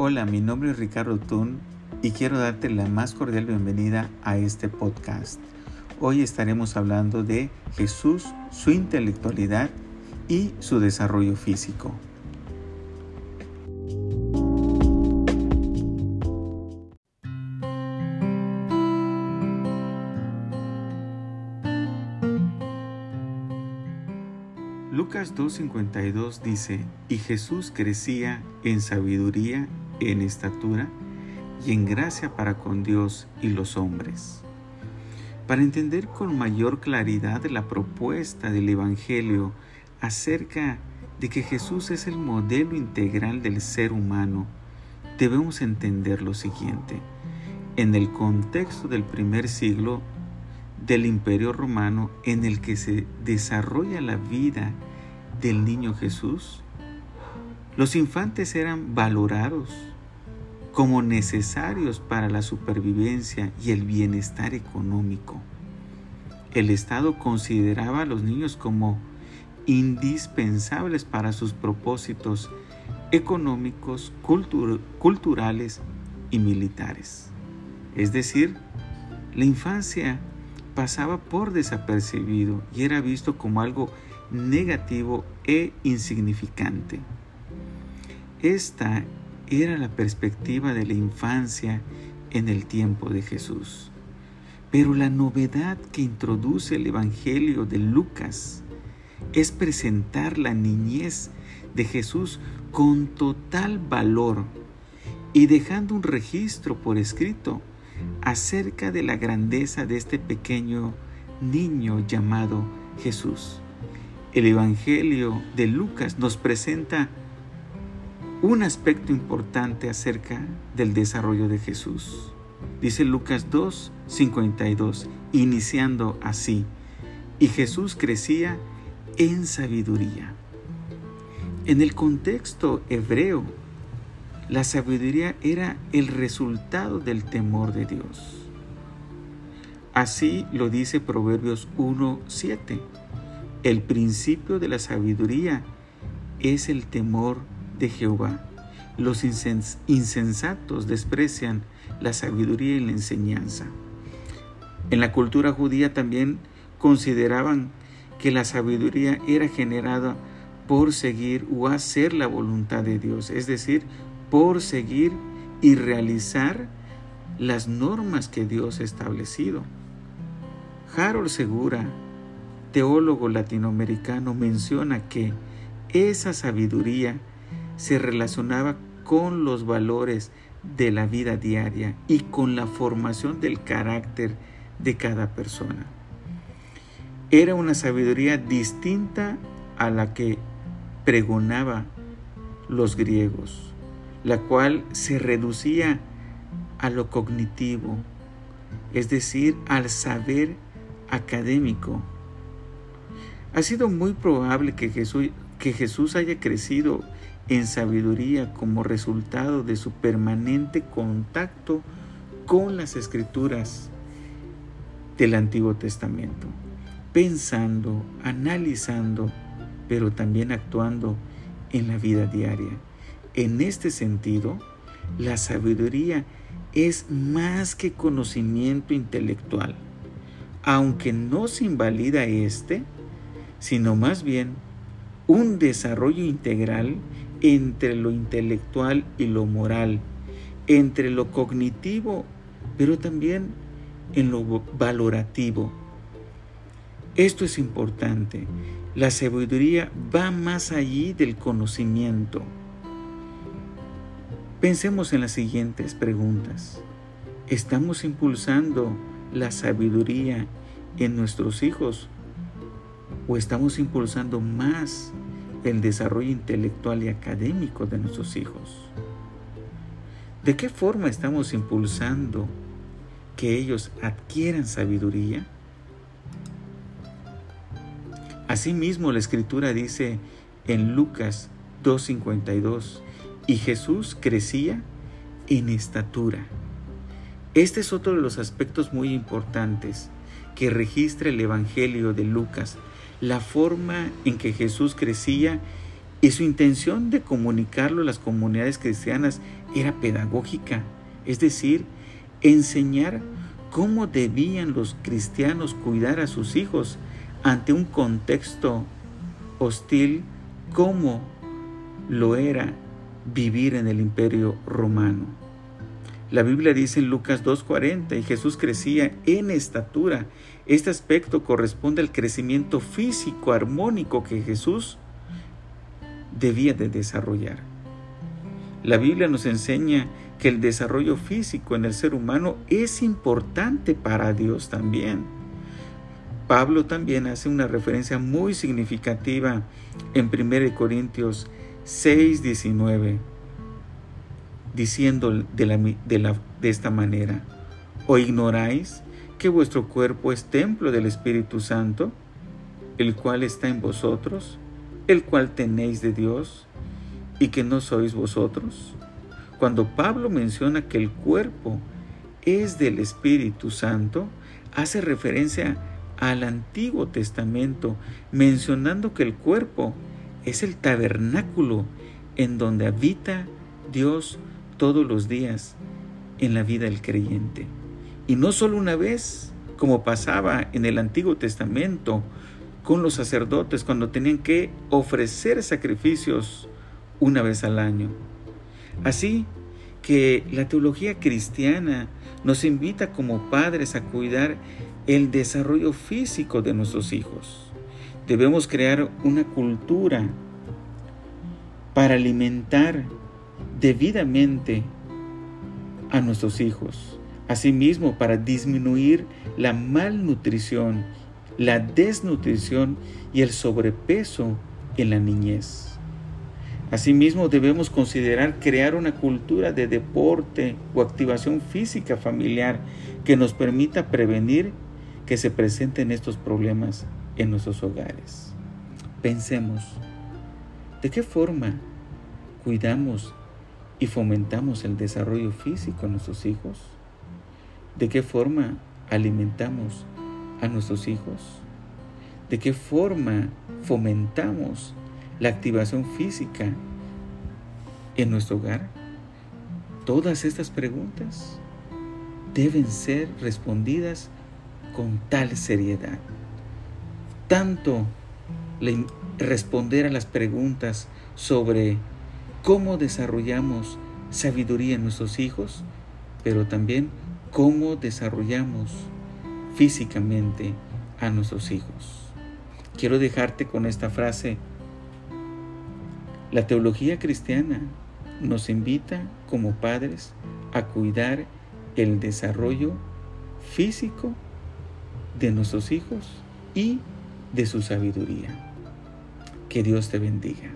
Hola, mi nombre es Ricardo Tun y quiero darte la más cordial bienvenida a este podcast. Hoy estaremos hablando de Jesús, su intelectualidad y su desarrollo físico. Lucas 2.52 dice, y Jesús crecía en sabiduría, en estatura y en gracia para con Dios y los hombres. Para entender con mayor claridad la propuesta del Evangelio acerca de que Jesús es el modelo integral del ser humano, debemos entender lo siguiente. En el contexto del primer siglo del Imperio Romano en el que se desarrolla la vida del niño Jesús, los infantes eran valorados como necesarios para la supervivencia y el bienestar económico. El Estado consideraba a los niños como indispensables para sus propósitos económicos, culturales y militares. Es decir, la infancia pasaba por desapercibido y era visto como algo negativo e insignificante. Esta era la perspectiva de la infancia en el tiempo de Jesús. Pero la novedad que introduce el Evangelio de Lucas es presentar la niñez de Jesús con total valor y dejando un registro por escrito acerca de la grandeza de este pequeño niño llamado Jesús. El Evangelio de Lucas nos presenta un aspecto importante acerca del desarrollo de Jesús. Dice Lucas 2, 52, iniciando así, y Jesús crecía en sabiduría. En el contexto hebreo, la sabiduría era el resultado del temor de Dios. Así lo dice Proverbios 1, 7 el principio de la sabiduría es el temor de Jehová. Los insensatos desprecian la sabiduría y la enseñanza. En la cultura judía también consideraban que la sabiduría era generada por seguir o hacer la voluntad de Dios, es decir, por seguir y realizar las normas que Dios ha establecido. Harold Segura teólogo latinoamericano menciona que esa sabiduría se relacionaba con los valores de la vida diaria y con la formación del carácter de cada persona. Era una sabiduría distinta a la que pregonaba los griegos, la cual se reducía a lo cognitivo, es decir, al saber académico ha sido muy probable que Jesús, que Jesús haya crecido en sabiduría como resultado de su permanente contacto con las escrituras del Antiguo Testamento, pensando, analizando, pero también actuando en la vida diaria. En este sentido, la sabiduría es más que conocimiento intelectual. Aunque no se invalida este, sino más bien un desarrollo integral entre lo intelectual y lo moral, entre lo cognitivo, pero también en lo valorativo. Esto es importante. La sabiduría va más allí del conocimiento. Pensemos en las siguientes preguntas. ¿Estamos impulsando la sabiduría en nuestros hijos o estamos impulsando más el desarrollo intelectual y académico de nuestros hijos? ¿De qué forma estamos impulsando que ellos adquieran sabiduría? Asimismo, la escritura dice en Lucas 2.52, y Jesús crecía en estatura. Este es otro de los aspectos muy importantes que registra el Evangelio de Lucas la forma en que Jesús crecía y su intención de comunicarlo a las comunidades cristianas era pedagógica, es decir, enseñar cómo debían los cristianos cuidar a sus hijos ante un contexto hostil como lo era vivir en el imperio romano. La Biblia dice en Lucas 2.40 y Jesús crecía en estatura. Este aspecto corresponde al crecimiento físico armónico que Jesús debía de desarrollar. La Biblia nos enseña que el desarrollo físico en el ser humano es importante para Dios también. Pablo también hace una referencia muy significativa en 1 Corintios 6, 19, diciendo de, la, de, de esta manera, ¿o ignoráis que vuestro cuerpo es templo del Espíritu Santo, el cual está en vosotros, el cual tenéis de Dios, y que no sois vosotros? Cuando Pablo menciona que el cuerpo es del Espíritu Santo, hace referencia al Antiguo Testamento, mencionando que el cuerpo es el tabernáculo en donde habita Dios todos los días en la vida del creyente. Y no solo una vez, como pasaba en el Antiguo Testamento con los sacerdotes cuando tenían que ofrecer sacrificios una vez al año. Así que la teología cristiana nos invita como padres a cuidar el desarrollo físico de nuestros hijos. Debemos crear una cultura para alimentar debidamente a nuestros hijos. Asimismo, para disminuir la malnutrición, la desnutrición y el sobrepeso en la niñez. Asimismo, debemos considerar crear una cultura de deporte o activación física familiar que nos permita prevenir que se presenten estos problemas en nuestros hogares. Pensemos, ¿de qué forma cuidamos y fomentamos el desarrollo físico en nuestros hijos? ¿De qué forma alimentamos a nuestros hijos? ¿De qué forma fomentamos la activación física en nuestro hogar? Todas estas preguntas deben ser respondidas con tal seriedad. Tanto responder a las preguntas sobre cómo desarrollamos sabiduría en nuestros hijos, pero también cómo desarrollamos físicamente a nuestros hijos. Quiero dejarte con esta frase la teología cristiana nos invita como padres a cuidar el desarrollo físico de nuestros hijos y de su sabiduría. Que Dios te bendiga.